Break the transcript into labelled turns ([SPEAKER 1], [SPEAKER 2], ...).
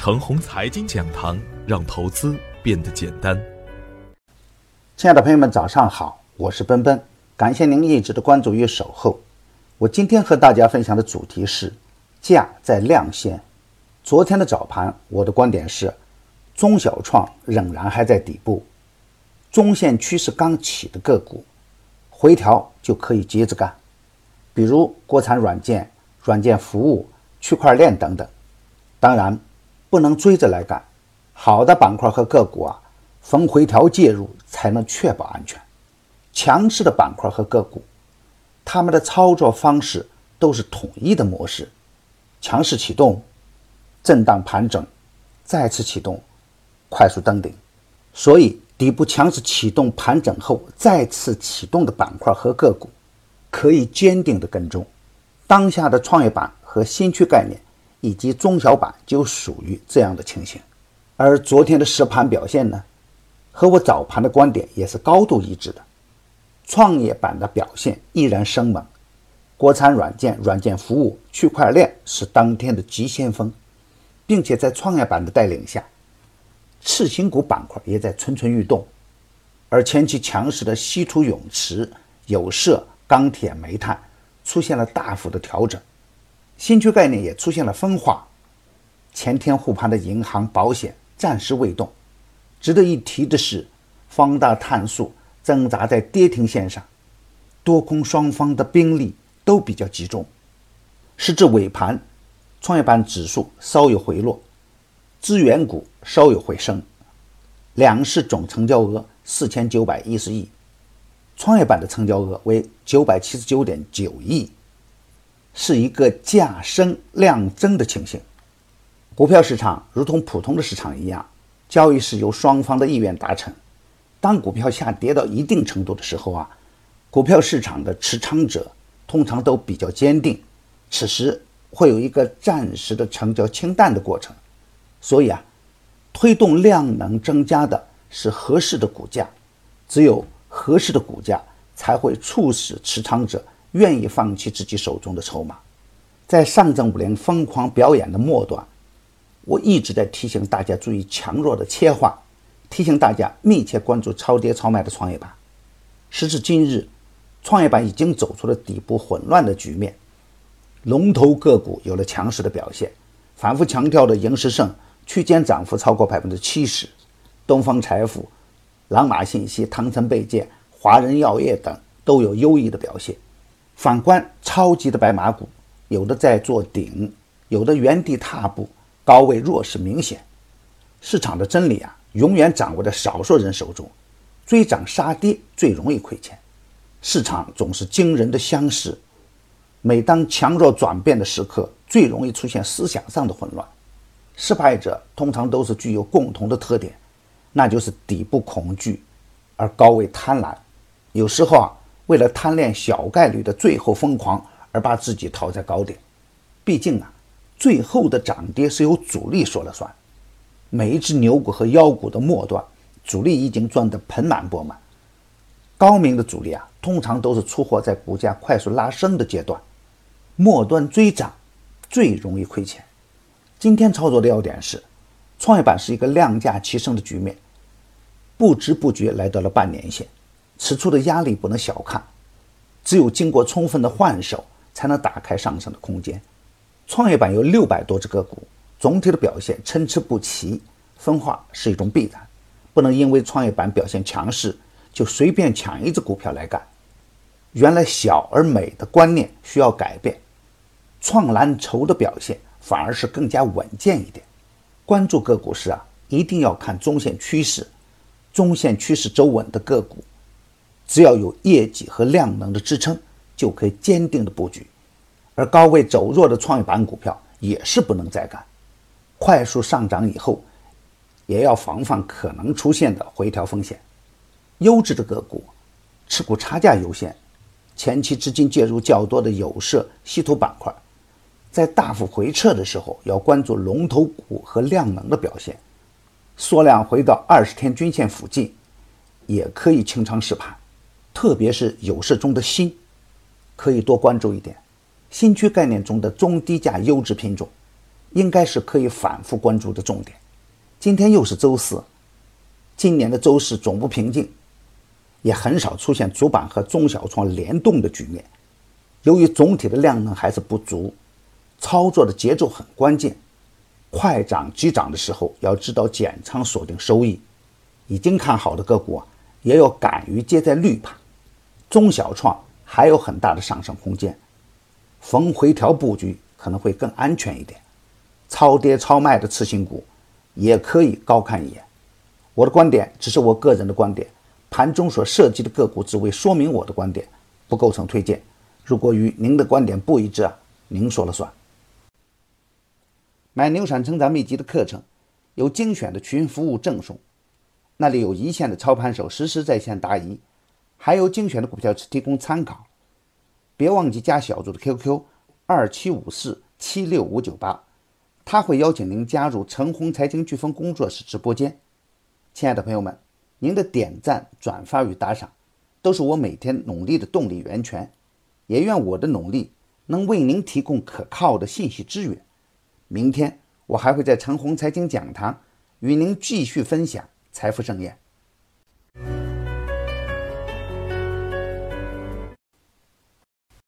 [SPEAKER 1] 程红财经讲堂，让投资变得简单。
[SPEAKER 2] 亲爱的朋友们，早上好，我是奔奔，感谢您一直的关注与守候。我今天和大家分享的主题是价在量线。昨天的早盘，我的观点是，中小创仍然还在底部，中线趋势刚起的个股，回调就可以接着干，比如国产软件、软件服务、区块链等等。当然。不能追着来干，好的板块和个股啊，逢回调介入才能确保安全。强势的板块和个股，他们的操作方式都是统一的模式：强势启动，震荡盘整，再次启动，快速登顶。所以，底部强势启动盘整后再次启动的板块和个股，可以坚定的跟踪。当下的创业板和新区概念。以及中小板就属于这样的情形，而昨天的实盘表现呢，和我早盘的观点也是高度一致的。创业板的表现依然生猛，国产软件、软件服务、区块链是当天的急先锋，并且在创业板的带领下，次新股板块也在蠢蠢欲动，而前期强势的稀土永磁、有色、钢铁、煤炭出现了大幅的调整。新区概念也出现了分化，前天护盘的银行、保险暂时未动。值得一提的是，方大碳素挣扎在跌停线上，多空双方的兵力都比较集中。时至尾盘，创业板指数稍有回落，资源股稍有回升，两市总成交额四千九百一十亿，创业板的成交额为九百七十九点九亿。是一个价升量增的情形。股票市场如同普通的市场一样，交易是由双方的意愿达成。当股票下跌到一定程度的时候啊，股票市场的持仓者通常都比较坚定，此时会有一个暂时的成交清淡的过程。所以啊，推动量能增加的是合适的股价，只有合适的股价才会促使持仓者。愿意放弃自己手中的筹码，在上证五零疯狂表演的末端，我一直在提醒大家注意强弱的切换，提醒大家密切关注超跌超卖的创业板。时至今日，创业板已经走出了底部混乱的局面，龙头个股有了强势的表现。反复强调的盈时盛区间涨幅超过百分之七十，东方财富、朗玛信息、汤臣倍健、华人药业等都有优异的表现。反观超级的白马股，有的在做顶，有的原地踏步，高位弱势明显。市场的真理啊，永远掌握在少数人手中，追涨杀跌最容易亏钱。市场总是惊人的相似，每当强弱转变的时刻，最容易出现思想上的混乱。失败者通常都是具有共同的特点，那就是底部恐惧，而高位贪婪。有时候啊。为了贪恋小概率的最后疯狂而把自己套在高点，毕竟啊，最后的涨跌是由主力说了算。每一只牛股和妖股的末端，主力已经赚得盆满钵满。高明的主力啊，通常都是出货在股价快速拉升的阶段，末端追涨最容易亏钱。今天操作的要点是，创业板是一个量价齐升的局面，不知不觉来到了半年线。此处的压力不能小看，只有经过充分的换手，才能打开上升的空间。创业板有六百多只个股，总体的表现参差不齐，分化是一种必然，不能因为创业板表现强势就随便抢一只股票来干。原来小而美的观念需要改变，创蓝筹的表现反而是更加稳健一点。关注个股时啊，一定要看中线趋势，中线趋势走稳的个股。只要有业绩和量能的支撑，就可以坚定的布局；而高位走弱的创业板股票也是不能再干。快速上涨以后，也要防范可能出现的回调风险。优质的个股，持股差价优先。前期资金介入较多的有色、稀土板块，在大幅回撤的时候，要关注龙头股和量能的表现。缩量回到二十天均线附近，也可以清仓试盘。特别是有色中的锌，可以多关注一点。新区概念中的中低价优质品种，应该是可以反复关注的重点。今天又是周四，今年的周四总不平静，也很少出现主板和中小创联动的局面。由于总体的量能还是不足，操作的节奏很关键。快涨急涨的时候，要知道减仓锁定收益。已经看好的个股，也要敢于接在绿盘。中小创还有很大的上升空间，逢回调布局可能会更安全一点。超跌超卖的次新股也可以高看一眼。我的观点只是我个人的观点，盘中所涉及的个股只为说明我的观点，不构成推荐。如果与您的观点不一致啊，您说了算。买牛产成长秘籍的课程，有精选的群服务赠送，那里有一线的操盘手实时在线答疑，还有精选的股票提供参考。别忘记加小组的 QQ 二七五四七六五九八，他会邀请您加入陈红财经飓风工作室直播间。亲爱的朋友们，您的点赞、转发与打赏，都是我每天努力的动力源泉。也愿我的努力能为您提供可靠的信息资源。明天我还会在陈红财经讲堂与您继续分享财富盛宴。